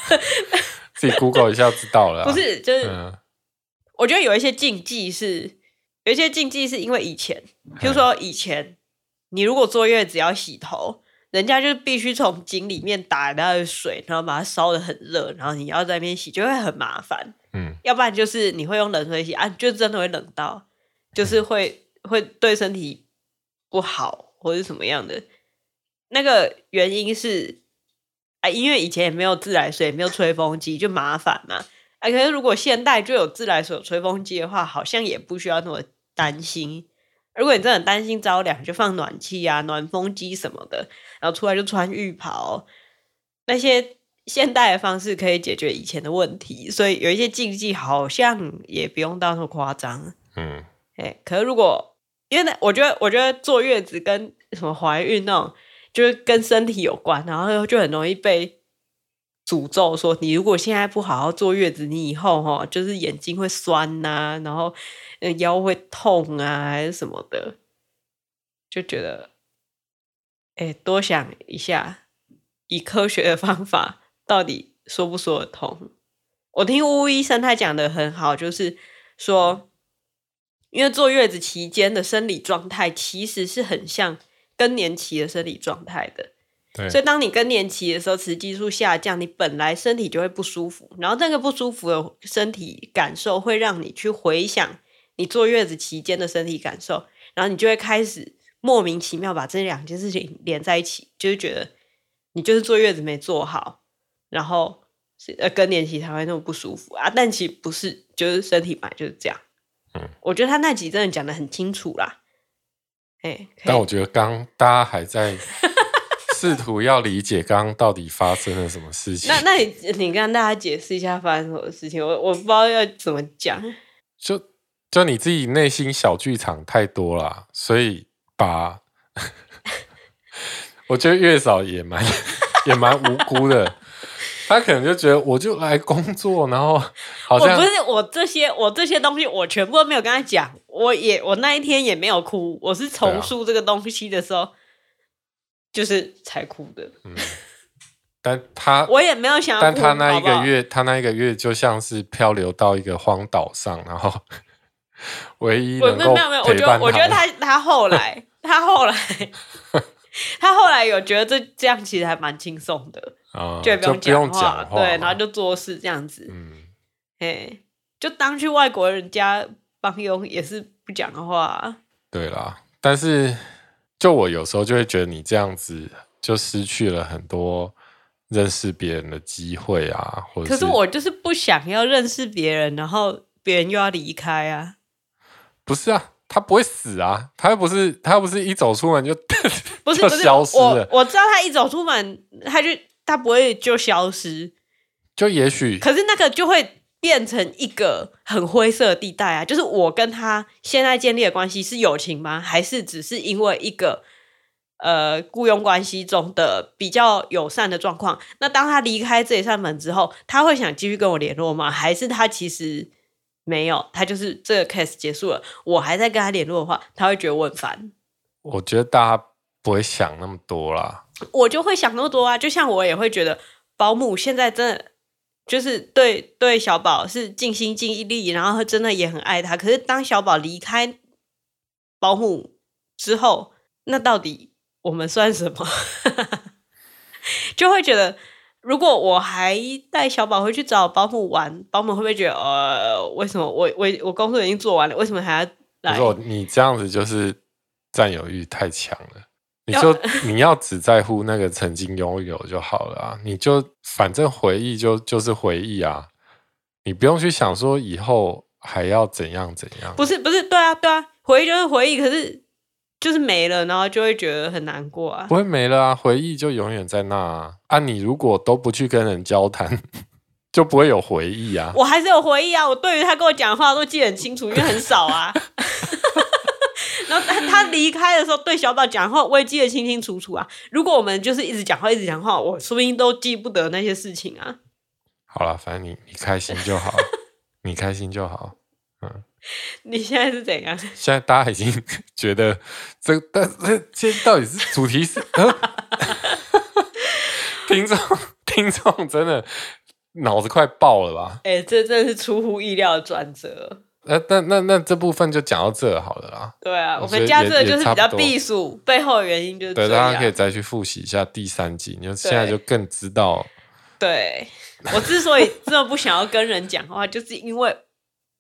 自己 Google 一下知道了。不是，就是、嗯、我觉得有一些禁忌是，有一些禁忌是因为以前，比如说以前你如果坐月子要洗头，人家就必须从井里面打那个水，然后把它烧的很热，然后你要在那边洗，就会很麻烦。嗯，要不然就是你会用冷水洗啊，就真的会冷到，就是会、嗯、会对身体不好或者什么样的。那个原因是。啊，因为以前也没有自来水，也没有吹风机，就麻烦嘛。啊，可是如果现代就有自来水、有吹风机的话，好像也不需要那么担心。如果你真的很担心着凉，就放暖气啊、暖风机什么的，然后出来就穿浴袍。那些现代的方式可以解决以前的问题，所以有一些禁忌好像也不用到那么夸张。嗯，哎，可是如果因为我觉得，我觉得坐月子跟什么怀孕那种。就是跟身体有关，然后就很容易被诅咒说，你如果现在不好好坐月子，你以后哈就是眼睛会酸呐、然后腰会痛啊，还是什么的，就觉得，哎，多想一下，以科学的方法到底说不说得通？我听巫医生他讲的很好，就是说，因为坐月子期间的生理状态其实是很像。更年期的生理状态的，对，所以当你更年期的时候，雌激素下降，你本来身体就会不舒服，然后那个不舒服的身体感受会让你去回想你坐月子期间的身体感受，然后你就会开始莫名其妙把这两件事情连在一起，就是觉得你就是坐月子没坐好，然后呃更年期才会那么不舒服啊，但其实不是，就是身体本来就是这样。嗯，我觉得他那集真的讲的很清楚啦。欸、但我觉得刚大家还在试图要理解刚刚到底发生了什么事情。那那你你跟大家解释一下发生什么事情？我我不知道要怎么讲。就就你自己内心小剧场太多了，所以把 我觉得月嫂也蛮也蛮无辜的。他可能就觉得我就来工作，然后好像我不是我这些我这些东西我全部都没有跟他讲，我也我那一天也没有哭，我是重述这个东西的时候，啊、就是才哭的。嗯，但他 我也没有想要，但他那一个月好好他那一个月就像是漂流到一个荒岛上，然后 唯一能够陪伴他。我觉得我觉得他他后来 他后来他后来有觉得这这样其实还蛮轻松的。Uh, 就不用讲话，话对，然后就做事这样子。嗯，嘿，就当去外国人家帮佣也是不讲话。对啦，但是就我有时候就会觉得你这样子就失去了很多认识别人的机会啊，或者可是我就是不想要认识别人，然后别人又要离开啊。不是啊，他不会死啊，他又不是他又不是一走出门就 不是就消失了。我我知道他一走出门，他就他不会就消失，就也许，可是那个就会变成一个很灰色的地带啊。就是我跟他现在建立的关系是友情吗？还是只是因为一个？呃，雇佣关系中的比较友善的状况，那当他离开这一扇门之后，他会想继续跟我联络吗？还是他其实没有，他就是这个 case 结束了，我还在跟他联络的话，他会觉得我很烦。我觉得大家不会想那么多啦，我就会想那么多啊，就像我也会觉得保姆现在真的就是对对小宝是尽心尽力，然后真的也很爱他。可是当小宝离开保姆之后，那到底？我们算什么？就会觉得，如果我还带小宝回去找保姆玩，保姆会不会觉得，呃，为什么我我我工作已经做完了，为什么还要来？不是，你这样子就是占有欲太强了。你就你要只在乎那个曾经拥有就好了啊！你就反正回忆就就是回忆啊，你不用去想说以后还要怎样怎样。不是不是，对啊对啊，回忆就是回忆，可是。就是没了，然后就会觉得很难过啊。不会没了啊，回忆就永远在那啊。啊，你如果都不去跟人交谈，就不会有回忆啊。我还是有回忆啊，我对于他跟我讲的话都记得很清楚，因为很少啊。然后他他离开的时候对小宝讲的话，我也记得清清楚楚啊。如果我们就是一直讲话，一直讲话，我说不定都记不得那些事情啊。好了，反正你你开心就好，你开心就好，嗯。你现在是怎样？现在大家已经觉得这，但这这到底是主题是？呃、听众听众真的脑子快爆了吧？哎、欸，这真的是出乎意料的转折。那那那那这部分就讲到这好了啦。对啊，我们家这个就是比较避暑，背后的原因就是对，大家可以再去复习一下第三集，你就现在就更知道。对，我之所以这么不想要跟人讲话，就是因为。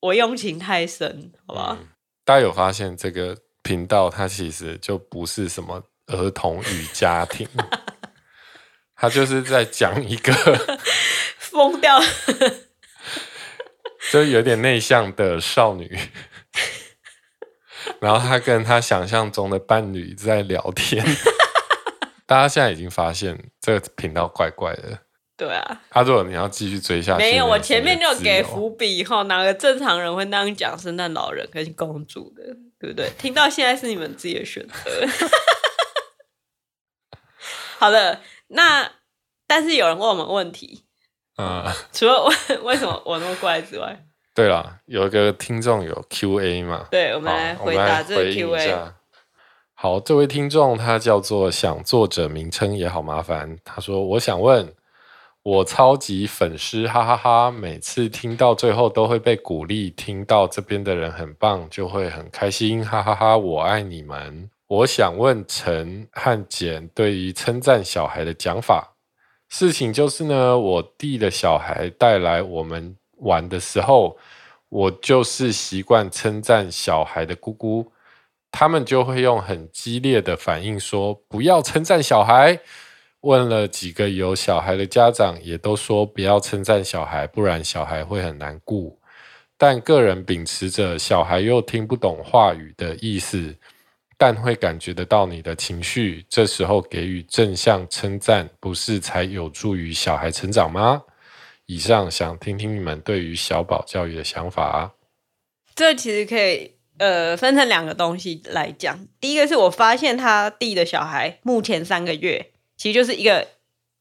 我用情太深，好不好？嗯，大家有发现这个频道，它其实就不是什么儿童与家庭，它就是在讲一个疯掉，就有点内向的少女，然后她跟她想象中的伴侣在聊天。大家现在已经发现这个频道怪怪的。对啊，阿若，你要继续追下去。没有，我前面就给伏笔，以后哪个正常人会那样讲圣诞老人跟公主的，对不对？听到现在是你们自己的选择。好的，那但是有人问我们问题，嗯，除了为为什么我那么怪之外，对了，有一个听众有 Q&A 嘛？对，我们来回答这个 Q&A。好，这位听众他叫做想作者名称也好麻烦，他说我想问。我超级粉丝，哈哈哈！每次听到最后都会被鼓励，听到这边的人很棒，就会很开心，哈哈哈！我爱你们。我想问陈和简对于称赞小孩的讲法。事情就是呢，我弟的小孩带来我们玩的时候，我就是习惯称赞小孩的姑姑，他们就会用很激烈的反应说：“不要称赞小孩。”问了几个有小孩的家长，也都说不要称赞小孩，不然小孩会很难过。但个人秉持着小孩又听不懂话语的意思，但会感觉得到你的情绪，这时候给予正向称赞，不是才有助于小孩成长吗？以上想听听你们对于小宝教育的想法。这其实可以呃分成两个东西来讲。第一个是我发现他弟的小孩目前三个月。其实就是一个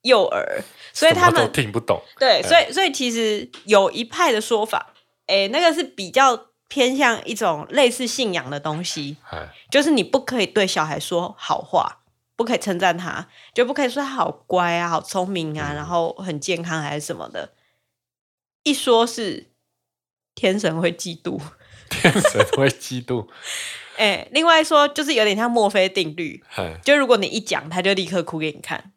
幼儿，所以他们听不懂。对，所以所以其实有一派的说法，诶，那个是比较偏向一种类似信仰的东西，就是你不可以对小孩说好话，不可以称赞他，就不可以说他好乖啊、好聪明啊，然后很健康还是什么的。一说是天神会嫉妒，天神会嫉妒。哎，另外说就是有点像墨菲定律，就如果你一讲，他就立刻哭给你看，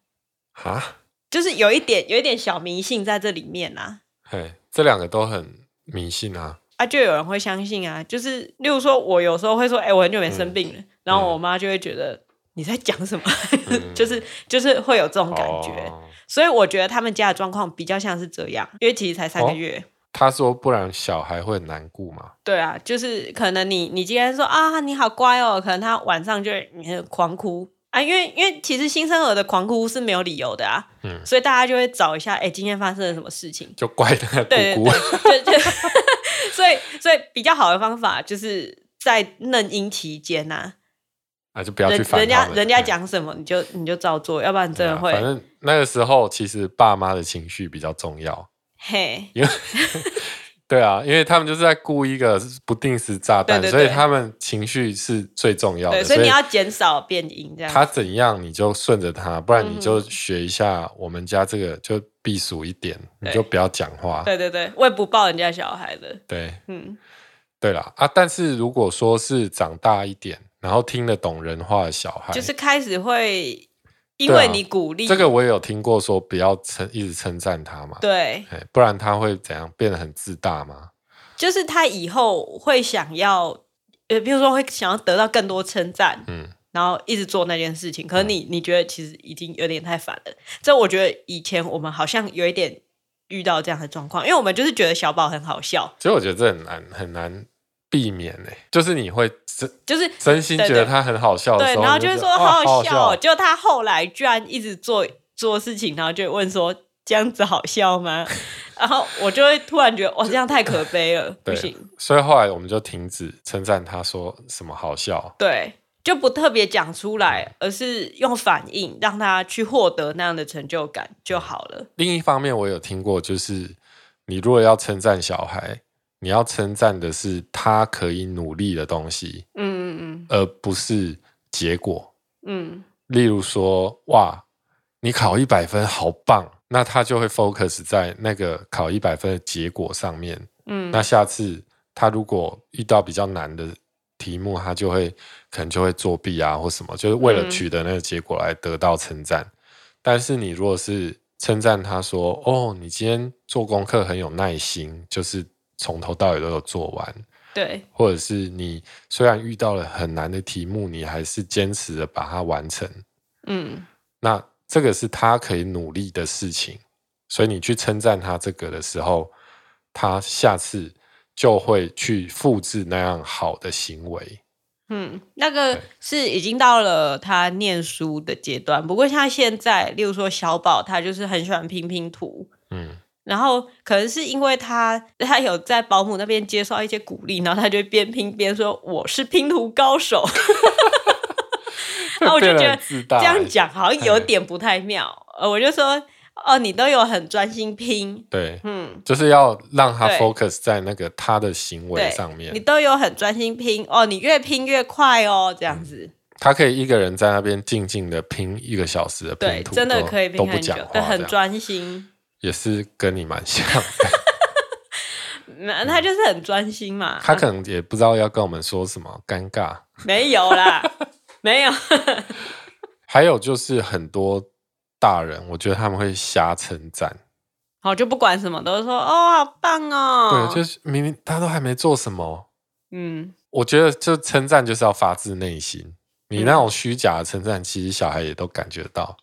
啊，就是有一点有一点小迷信在这里面啊。嘿，这两个都很迷信啊。啊，就有人会相信啊，就是例如说，我有时候会说，哎，我很久没生病了，嗯、然后我妈就会觉得你在讲什么？嗯、就是就是会有这种感觉。哦、所以我觉得他们家的状况比较像是这样，因为其实才三个月。哦、他说不然小孩会很难过嘛？对啊，就是可能你你今天说啊你好乖哦，可能他晚上就会狂哭。啊，因为因为其实新生儿的狂哭是没有理由的啊，嗯，所以大家就会找一下，哎，今天发生了什么事情？就怪他姑姑，对对对，所以所以比较好的方法就是在嫩婴期间呐，啊，就不要去烦人家，人家讲什么你就你就照做，要不然真的会。反正那个时候其实爸妈的情绪比较重要，嘿，因为。对啊，因为他们就是在顾一个不定时炸弹，对对对，所以他们情绪是最重要的。对，所以你要减少变音，这样。他怎样你就顺着他，不然你就学一下我们家这个，就避暑一点，嗯、你就不要讲话。对对对，我也不抱人家小孩的。对，嗯，对啦啊，但是如果说是长大一点，然后听得懂人话的小孩，就是开始会。因为你鼓励、啊、这个，我也有听过，说不要称一直称赞他嘛，对，不然他会怎样变得很自大吗？就是他以后会想要，呃，比如说会想要得到更多称赞，嗯，然后一直做那件事情。可是你、嗯、你觉得其实已经有点太烦了。这我觉得以前我们好像有一点遇到这样的状况，因为我们就是觉得小宝很好笑。其实我觉得这很难很难避免呢，就是你会真。就是真心觉得他很好笑的时候，对，然后就是说好好笑，就他后来居然一直做做事情，然后就问说这样子好笑吗？然后我就会突然觉得哇，这样太可悲了，不行。所以后来我们就停止称赞他说什么好笑，对，就不特别讲出来，而是用反应让他去获得那样的成就感就好了。另一方面，我有听过，就是你如果要称赞小孩。你要称赞的是他可以努力的东西，嗯嗯嗯，而不是结果，嗯。例如说，哇，你考一百分，好棒，那他就会 focus 在那个考一百分的结果上面，嗯。那下次他如果遇到比较难的题目，他就会可能就会作弊啊，或什么，就是为了取得那个结果来得到称赞。嗯。但是你如果是称赞他说，哦，你今天做功课很有耐心，就是。从头到尾都有做完，对，或者是你虽然遇到了很难的题目，你还是坚持的把它完成，嗯，那这个是他可以努力的事情，所以你去称赞他这个的时候，他下次就会去复制那样好的行为，嗯，那个是已经到了他念书的阶段，不过像现在，例如说小宝，他就是很喜欢拼拼图，嗯。然后可能是因为他他有在保姆那边接受一些鼓励，然后他就边拼边说：“我是拼图高手。”然后我就觉得这样讲好像有点不太妙。呃，我就说：“哦，你都有很专心拼，对，嗯，就是要让他 focus 在那个他的行为上面。你都有很专心拼哦，你越拼越快哦，这样子。嗯”他可以一个人在那边静静的拼一个小时的拼图，对，真的可以拼很久，对，很专心。也是跟你蛮像的，那他就是很专心嘛。他可能也不知道要跟我们说什么，尴尬。没有啦，没有。还有就是很多大人，我觉得他们会瞎称赞，好就不管什么，都是说哦，好棒哦。对，就是明明他都还没做什么，嗯，我觉得就称赞就是要发自内心。你那种虚假的称赞，其实小孩也都感觉到。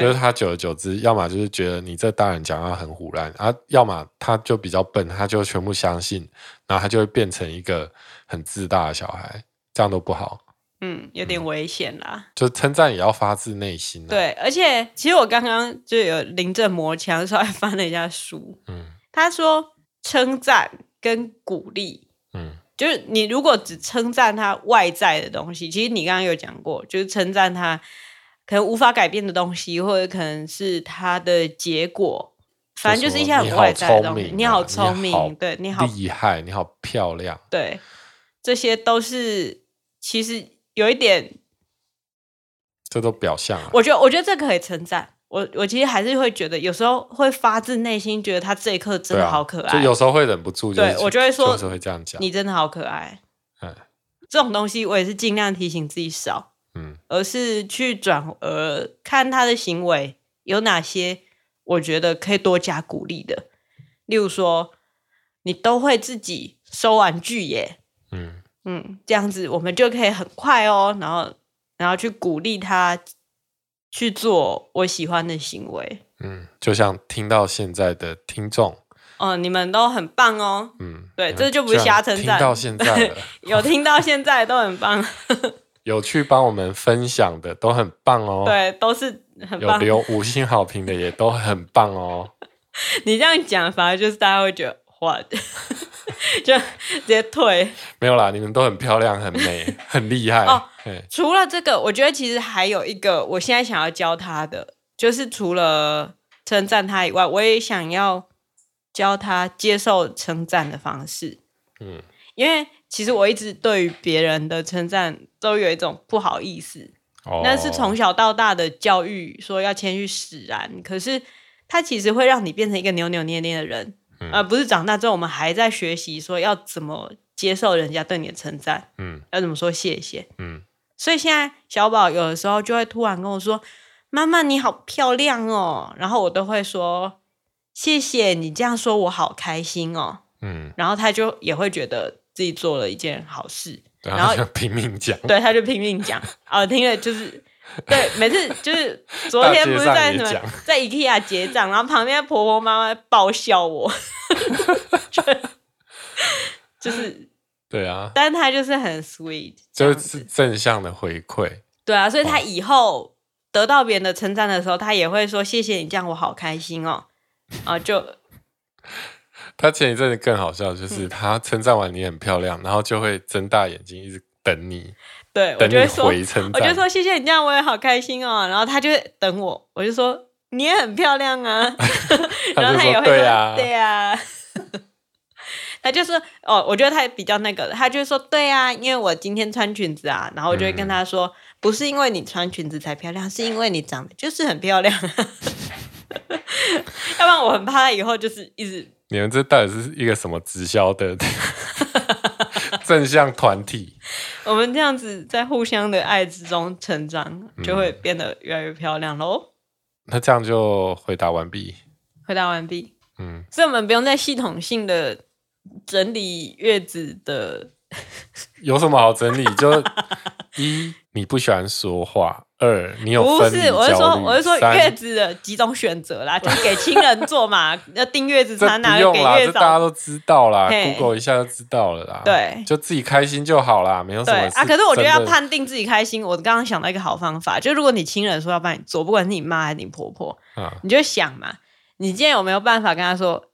就是他久而久之，要么就是觉得你这大人讲话很胡乱啊，要么他就比较笨，他就全部相信，然后他就会变成一个很自大的小孩，这样都不好。嗯，有点危险啦。就称赞也要发自内心。对，而且其实我刚刚就有临阵磨枪，稍微翻了一下书。嗯，他说称赞跟鼓励，嗯，就是你如果只称赞他外在的东西，其实你刚刚有讲过，就是称赞他。可能无法改变的东西，或者可能是它的结果，反正就是一些很外在的东西。你好聪明，对，你好厉害，你好漂亮，对，这些都是其实有一点，这都表象啊。我觉得，我觉得这个可以称赞。我我其实还是会觉得，有时候会发自内心觉得他这一刻真的好可爱，就有时候会忍不住，对我就会说，有时候会这样讲，你真的好可爱。嗯，这种东西我也是尽量提醒自己少。嗯，而是去转而看他的行为有哪些，我觉得可以多加鼓励的。例如说，你都会自己收玩具耶，嗯嗯，这样子我们就可以很快哦。然后，然后去鼓励他去做我喜欢的行为。嗯，就像听到现在的听众，哦，你们都很棒哦。嗯，对，这就不是瞎称赞。听到现在，有听到现在都很棒。有去帮我们分享的都很棒哦。对，都是很棒。有留五星好评的也都很棒哦。你这样讲，反而就是大家会觉得，哇，就直接退。没有啦，你们都很漂亮、很美、很厉害哦。除了这个，我觉得其实还有一个，我现在想要教他的，就是除了称赞他以外，我也想要教他接受称赞的方式。嗯，因为其实我一直对于别人的称赞都有一种不好意思。哦，那是从小到大的教育说要谦虚使然，可是。它其实会让你变成一个扭扭捏捏的人，而、不是长大之后我们还在学习说要怎么接受人家对你的称赞，嗯，要怎么说谢谢，嗯。所以现在小宝有的时候就会突然跟我说：“妈妈你好漂亮哦。”然后我都会说：“谢谢你这样说，我好开心哦。”嗯。然后他就也会觉得自己做了一件好事，然后就拼命讲，对，他就拼命讲，啊，听了就是。对，每次就是昨天不是在什么在 IKEA 结账，然后旁边婆婆妈妈爆笑我，就 是对啊，但是他就是很 sweet，就是正向的回馈。对啊，所以他以后得到别人的称赞的时候，他也会说谢谢你，这样我好开心哦。啊，就他前一阵子更好笑，就是他称赞完你很漂亮，然后就会睁大眼睛一直等你。对，我就会说，我就说谢谢你这样，我也好开心哦。然后他就会等我，我就说你也很漂亮啊。然后他也会说对呀，对呀。他就说哦，我觉得他也比较那个，他就说对啊，因为我今天穿裙子啊。然后我就会跟他说，不是因为你穿裙子才漂亮，是因为你长得就是很漂亮。要不然我很怕他以后就是一直。你们这到底是一个什么直销的？正向团体，我们这样子在互相的爱之中成长，就会变得越来越漂亮喽。嗯。那这样就回答完毕。回答完毕。嗯，所以我们不用再系统性的整理月子的。有什么好整理？就一，你不喜欢说话。二，你有。不是，我是说，我是说月子的几种选择啦，就是给亲人做嘛，要订月子餐哪个给月嫂，大家都知道啦，Google 一下就知道了啦。对，就自己开心就好啦，没有什么事。啊，可是我觉得要判定自己开心，我刚刚想到一个好方法，就如果你亲人说要帮你做，不管是你妈还是你婆婆，嗯，你就想嘛，你今天有没有办法跟他说，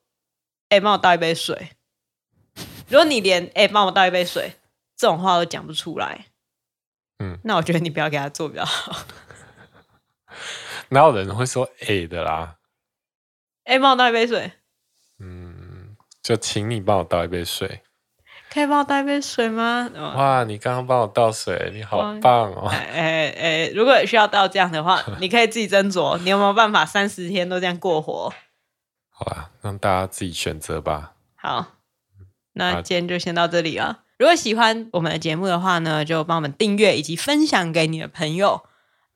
哎、欸，帮我倒一杯水？如果你连哎，帮我倒一杯水这种话都讲不出来。嗯，那我觉得你不要给他做比较好。哪有人会说 A 的啦？哎，帮我倒一杯水。嗯，就请你帮我倒一杯水。可以帮我倒一杯水吗？哇，你刚刚帮我倒水，你好棒哦！哎哎哎，如果需要倒这样的话，你可以自己斟酌。你有没有办法三十天都这样过活？好吧，让大家自己选择吧。好，那今天就先到这里了。如果喜欢我们的节目的话呢，就帮我们订阅以及分享给你的朋友。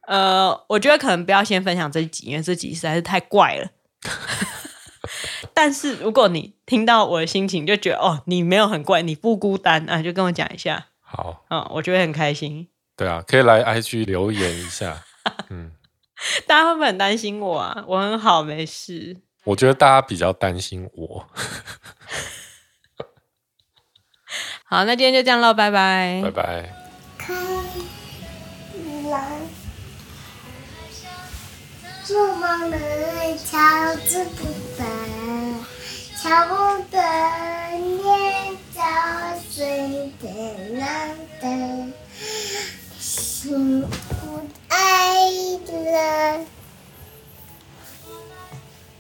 呃，我觉得可能不要先分享这集，因为这集实在是太怪了。但是如果你听到我的心情，就觉得哦，你没有很怪，你不孤单啊，就跟我讲一下。好，嗯，我觉得很开心。对啊，可以来 IG 留言一下。嗯，大家会不会很担心我啊？我很好，没事。我觉得大家比较担心我。好，那今天就这样喽，拜拜，拜拜。做梦人敲字不得，敲不得，念着睡得难得，幸福爱人，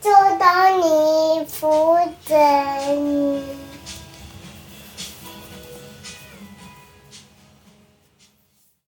做到你负责。